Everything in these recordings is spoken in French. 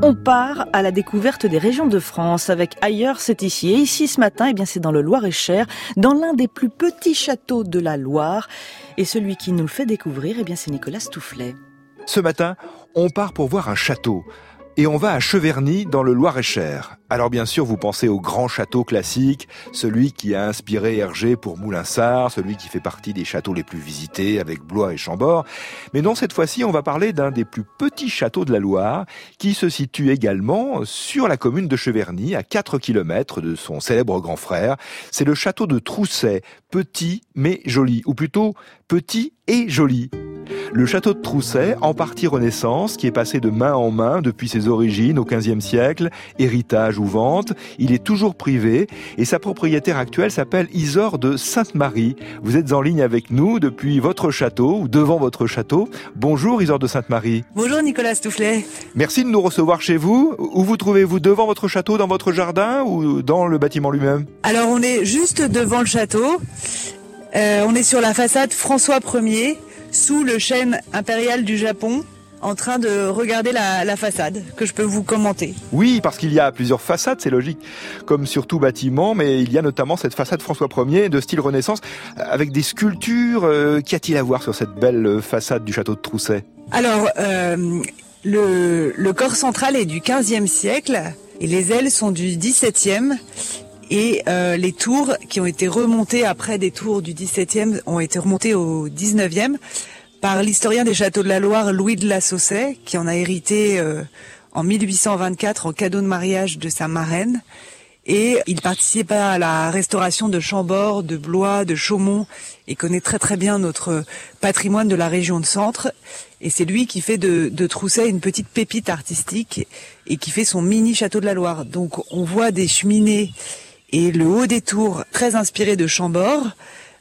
On part à la découverte des régions de France avec ailleurs c'est ici. Et ici ce matin eh bien c'est dans le Loir-et-Cher dans l'un des plus petits châteaux de la Loire. Et celui qui nous le fait découvrir eh bien c'est Nicolas Stoufflet. Ce matin, on part pour voir un château et on va à Cheverny dans le Loir-et-Cher. Alors bien sûr, vous pensez au grand château classique, celui qui a inspiré Hergé pour Moulinsart, celui qui fait partie des châteaux les plus visités avec Blois et Chambord. Mais non, cette fois-ci, on va parler d'un des plus petits châteaux de la Loire, qui se situe également sur la commune de Cheverny, à 4 km de son célèbre grand frère. C'est le château de Trousset, petit mais joli, ou plutôt petit et joli. Le château de Trousset, en partie Renaissance, qui est passé de main en main depuis ses origines au XVe siècle, héritage ou vente, il est toujours privé et sa propriétaire actuelle s'appelle Isor de Sainte-Marie. Vous êtes en ligne avec nous depuis votre château ou devant votre château. Bonjour Isor de Sainte-Marie. Bonjour Nicolas Stoufflet. Merci de nous recevoir chez vous. Où vous trouvez-vous devant votre château, dans votre jardin ou dans le bâtiment lui-même? Alors on est juste devant le château. Euh, on est sur la façade François 1er sous le chêne impérial du Japon en train de regarder la, façade que je peux vous commenter. Oui, parce qu'il y a plusieurs façades, c'est logique, comme sur tout bâtiment, mais il y a notamment cette façade François Ier de style Renaissance avec des sculptures. Euh, qu'y a-t-il à voir sur cette belle façade du château de Trousset? Alors, euh, le, le corps central est du 15e siècle et les ailes sont du 17e et euh, les tours qui ont été remontées après des tours du 17e ont été remontées au 19e par l'historien des châteaux de la Loire Louis de la Sausset qui en a hérité euh, en 1824 en cadeau de mariage de sa marraine et il participe à la restauration de Chambord, de Blois, de Chaumont et connaît très très bien notre patrimoine de la région de Centre. Et c'est lui qui fait de, de Trousset une petite pépite artistique et qui fait son mini château de la Loire. Donc on voit des cheminées et le haut des tours très inspiré de Chambord.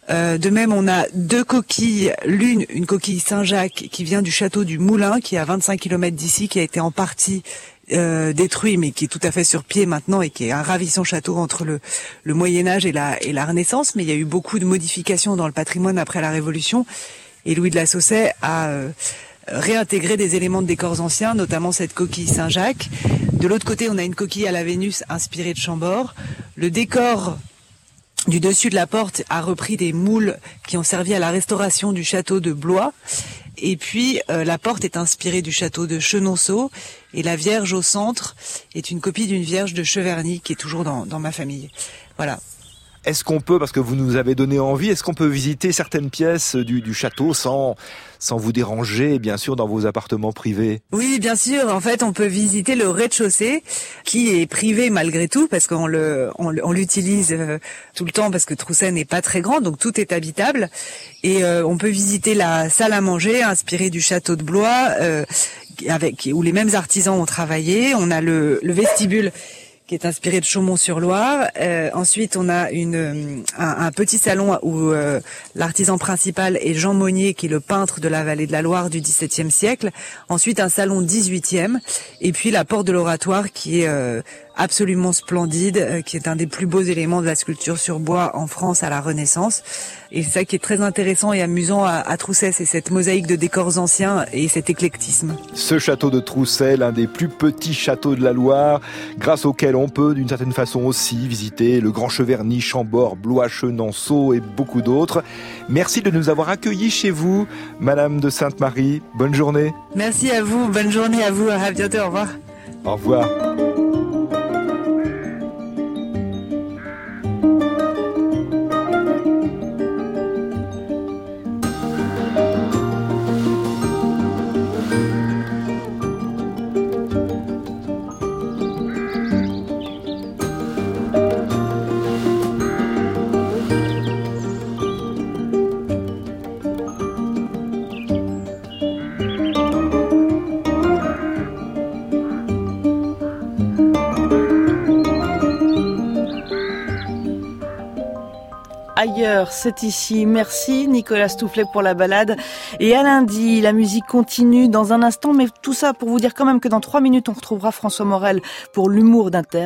Euh, de même, on a deux coquilles. L'une, une coquille Saint-Jacques qui vient du château du Moulin, qui est à 25 km d'ici, qui a été en partie euh, détruit, mais qui est tout à fait sur pied maintenant et qui est un ravissant château entre le, Moyen Âge et la, Renaissance. Mais il y a eu beaucoup de modifications dans le patrimoine après la Révolution. Et Louis de la Sausset a euh, réintégrer des éléments de décors anciens, notamment cette coquille Saint-Jacques. De l'autre côté, on a une coquille à la Vénus inspirée de Chambord. Le décor du dessus de la porte a repris des moules qui ont servi à la restauration du château de Blois. Et puis euh, la porte est inspirée du château de Chenonceau et la Vierge au centre est une copie d'une Vierge de Cheverny qui est toujours dans, dans ma famille. Voilà. Est-ce qu'on peut, parce que vous nous avez donné envie, est-ce qu'on peut visiter certaines pièces du, château sans, sans vous déranger, bien sûr, dans vos appartements privés? Oui, bien sûr. En fait, on peut visiter le rez-de-chaussée, qui est privé malgré tout, parce qu'on le, on, l'utilise euh, tout le temps, parce que Trousset n'est pas très grand, donc tout est habitable. Et euh, on peut visiter la salle à manger, inspirée du château de Blois, euh, avec où les mêmes artisans ont travaillé. On a le vestibule qui est inspiré de Chaumont-sur-Loire. Euh, ensuite, on a euh, un, petit salon où euh, l'artisan principal est Jean Monnier, qui est le peintre de la vallée de la Loire du XVIIe siècle. Ensuite, un salon XVIIIe. Et puis la porte de l'oratoire, qui est absolument splendide, euh, qui est un des plus beaux éléments de la sculpture sur bois en France à la Renaissance. Et ça qui est très intéressant et amusant à, à Trousset, c'est cette mosaïque de décors anciens et cet éclectisme. Ce château de Trousset, l'un des plus petits châteaux de la Loire, grâce auquel on peut d'une certaine façon aussi visiter le Grand Cheverny, Chambord, Blois, Chenonceau et beaucoup d'autres. Merci de nous avoir accueillis chez vous, Madame de Sainte-Marie. Bonne journée. Merci à vous, bonne journée à vous, à bientôt, au revoir. Au revoir. Ailleurs, c'est ici. Merci Nicolas Stoufflet pour la balade. Et à lundi, la musique continue dans un instant, mais tout ça pour vous dire quand même que dans trois minutes, on retrouvera François Morel pour l'humour d'Inter.